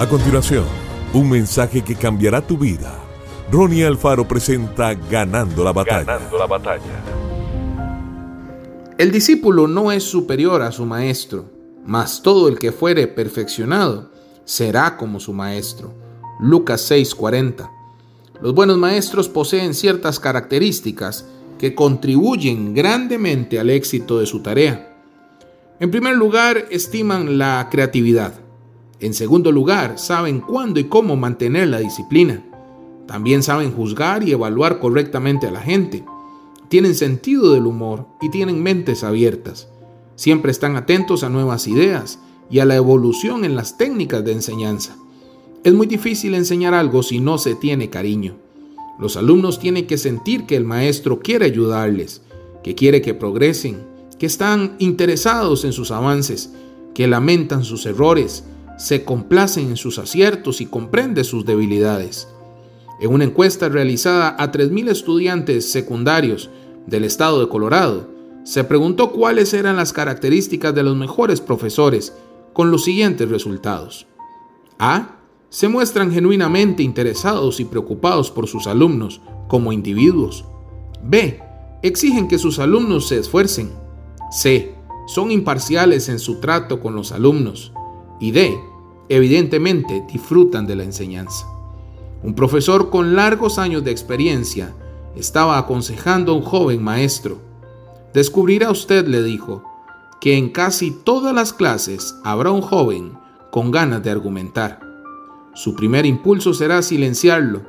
A continuación, un mensaje que cambiará tu vida. Ronnie Alfaro presenta Ganando la batalla. Ganando la batalla. El discípulo no es superior a su maestro, mas todo el que fuere perfeccionado será como su maestro. Lucas 6:40. Los buenos maestros poseen ciertas características que contribuyen grandemente al éxito de su tarea. En primer lugar, estiman la creatividad. En segundo lugar, saben cuándo y cómo mantener la disciplina. También saben juzgar y evaluar correctamente a la gente. Tienen sentido del humor y tienen mentes abiertas. Siempre están atentos a nuevas ideas y a la evolución en las técnicas de enseñanza. Es muy difícil enseñar algo si no se tiene cariño. Los alumnos tienen que sentir que el maestro quiere ayudarles, que quiere que progresen, que están interesados en sus avances, que lamentan sus errores, se complacen en sus aciertos y comprende sus debilidades. En una encuesta realizada a 3.000 estudiantes secundarios del estado de Colorado, se preguntó cuáles eran las características de los mejores profesores con los siguientes resultados. A. Se muestran genuinamente interesados y preocupados por sus alumnos como individuos. B. Exigen que sus alumnos se esfuercen. C. Son imparciales en su trato con los alumnos. Y D evidentemente disfrutan de la enseñanza. Un profesor con largos años de experiencia estaba aconsejando a un joven maestro. Descubrirá usted, le dijo, que en casi todas las clases habrá un joven con ganas de argumentar. Su primer impulso será silenciarlo,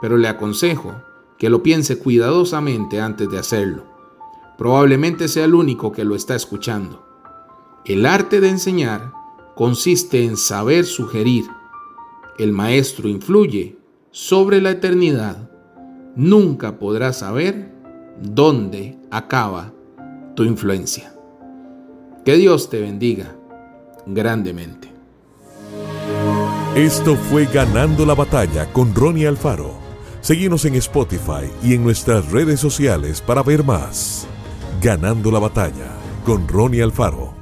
pero le aconsejo que lo piense cuidadosamente antes de hacerlo. Probablemente sea el único que lo está escuchando. El arte de enseñar consiste en saber sugerir. El maestro influye sobre la eternidad. Nunca podrás saber dónde acaba tu influencia. Que Dios te bendiga grandemente. Esto fue Ganando la Batalla con Ronnie Alfaro. Seguimos en Spotify y en nuestras redes sociales para ver más. Ganando la Batalla con Ronnie Alfaro.